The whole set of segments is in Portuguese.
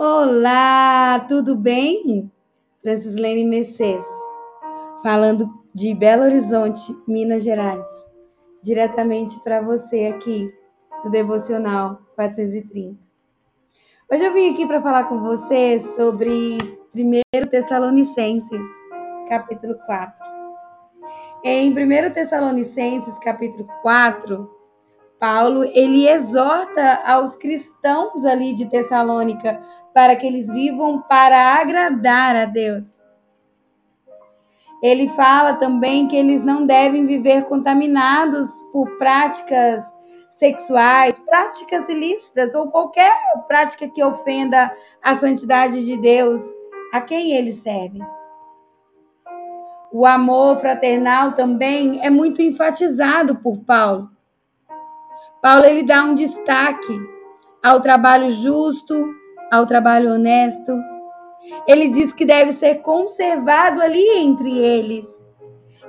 Olá, tudo bem? Francislene Mercedes, falando de Belo Horizonte, Minas Gerais, diretamente para você aqui do Devocional 430. Hoje eu vim aqui para falar com você sobre 1 Tessalonicenses, capítulo 4. Em 1 Tessalonicenses, capítulo 4, Paulo, ele exorta aos cristãos ali de Tessalônica para que eles vivam para agradar a Deus. Ele fala também que eles não devem viver contaminados por práticas sexuais, práticas ilícitas ou qualquer prática que ofenda a santidade de Deus, a quem eles servem. O amor fraternal também é muito enfatizado por Paulo. Paulo ele dá um destaque ao trabalho justo, ao trabalho honesto. Ele diz que deve ser conservado ali entre eles.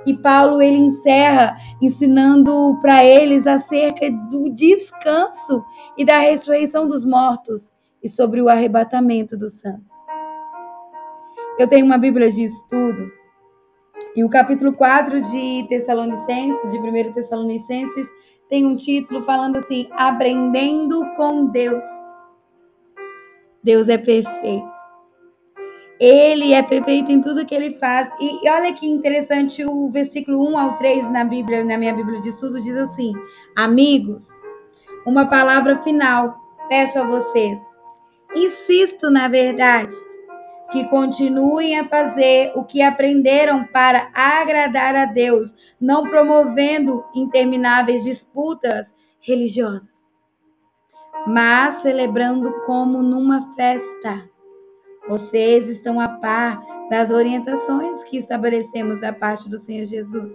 E Paulo ele encerra ensinando para eles acerca do descanso e da ressurreição dos mortos e sobre o arrebatamento dos santos. Eu tenho uma Bíblia de estudo e o capítulo 4 de Tessalonicenses, de 1 Tessalonicenses, tem um título falando assim: Aprendendo com Deus. Deus é perfeito. Ele é perfeito em tudo que ele faz. E olha que interessante, o versículo 1 ao 3 na Bíblia, na minha Bíblia de estudo, diz assim: Amigos, uma palavra final peço a vocês. Insisto na verdade que continuem a fazer o que aprenderam para agradar a Deus, não promovendo intermináveis disputas religiosas, mas celebrando como numa festa. Vocês estão a par das orientações que estabelecemos da parte do Senhor Jesus.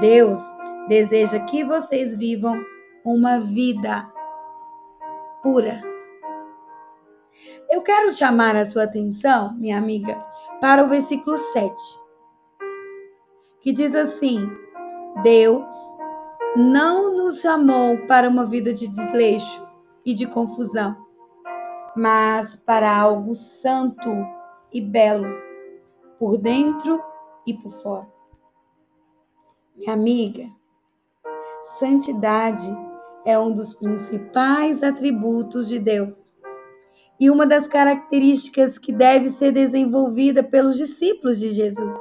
Deus deseja que vocês vivam uma vida pura eu quero chamar a sua atenção, minha amiga, para o versículo 7, que diz assim: Deus não nos chamou para uma vida de desleixo e de confusão, mas para algo santo e belo, por dentro e por fora. Minha amiga, santidade é um dos principais atributos de Deus e uma das características que deve ser desenvolvida pelos discípulos de Jesus.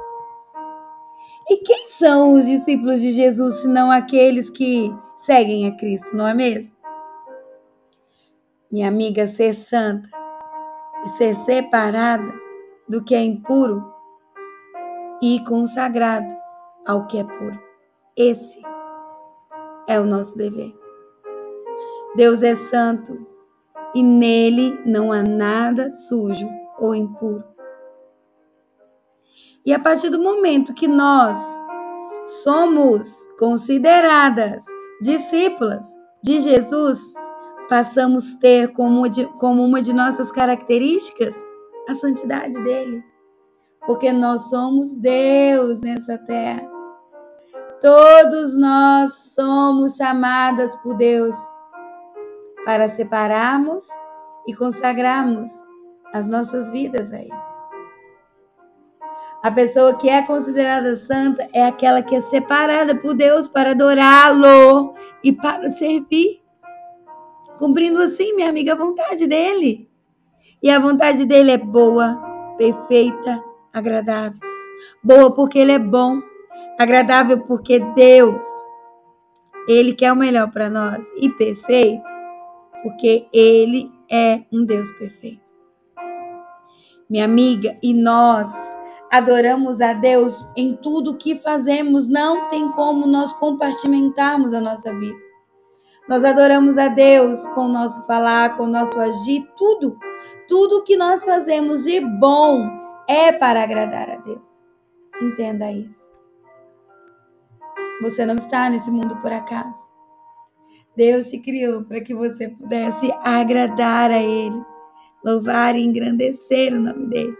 E quem são os discípulos de Jesus, se não aqueles que seguem a Cristo, não é mesmo? Minha amiga, ser santa e ser separada do que é impuro e consagrado ao que é puro. Esse é o nosso dever. Deus é santo e nele não há nada sujo ou impuro. E a partir do momento que nós somos consideradas discípulas de Jesus, passamos a ter como, de, como uma de nossas características a santidade dele. Porque nós somos Deus nessa terra. Todos nós somos chamadas por Deus para separarmos e consagrarmos as nossas vidas a Ele. A pessoa que é considerada santa é aquela que é separada por Deus para adorá-lo e para servir, cumprindo assim, minha amiga, a vontade dele. E a vontade dele é boa, perfeita, agradável. Boa porque ele é bom, agradável porque Deus, ele quer o melhor para nós e perfeito porque Ele é um Deus perfeito. Minha amiga, e nós adoramos a Deus em tudo que fazemos, não tem como nós compartimentarmos a nossa vida. Nós adoramos a Deus com o nosso falar, com o nosso agir, tudo. Tudo que nós fazemos de bom é para agradar a Deus. Entenda isso. Você não está nesse mundo por acaso. Deus te criou para que você pudesse agradar a Ele, louvar e engrandecer o nome dEle.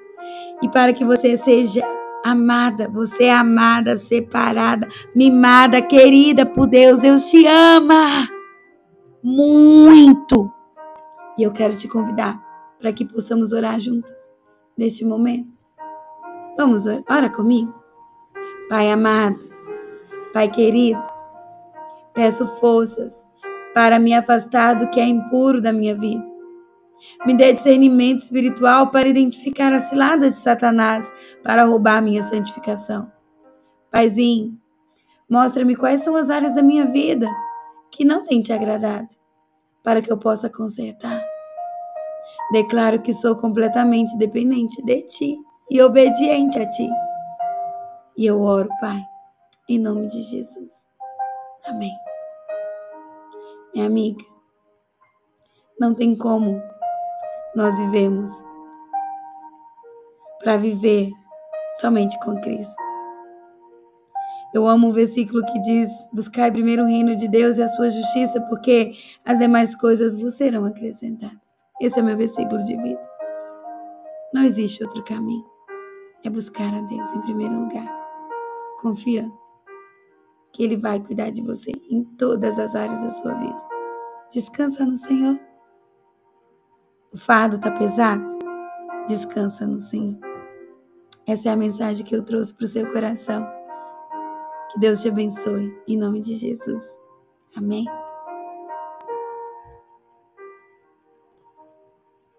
E para que você seja amada, você é amada, separada, mimada, querida por Deus. Deus te ama muito. E eu quero te convidar para que possamos orar juntas neste momento. Vamos, ora comigo. Pai amado, Pai querido, peço forças para me afastar do que é impuro da minha vida. Me dê discernimento espiritual para identificar as ciladas de Satanás para roubar minha santificação. Paizinho, mostra-me quais são as áreas da minha vida que não têm te agradado, para que eu possa consertar. Declaro que sou completamente dependente de ti e obediente a ti. E eu oro, Pai, em nome de Jesus. Amém. Minha amiga, não tem como nós vivemos para viver somente com Cristo. Eu amo o versículo que diz: Buscai primeiro o reino de Deus e a sua justiça, porque as demais coisas vos serão acrescentadas. Esse é meu versículo de vida. Não existe outro caminho. É buscar a Deus em primeiro lugar. Confiando que Ele vai cuidar de você em todas as áreas da sua vida. Descansa no Senhor. O fardo está pesado? Descansa no Senhor. Essa é a mensagem que eu trouxe para o seu coração. Que Deus te abençoe, em nome de Jesus. Amém.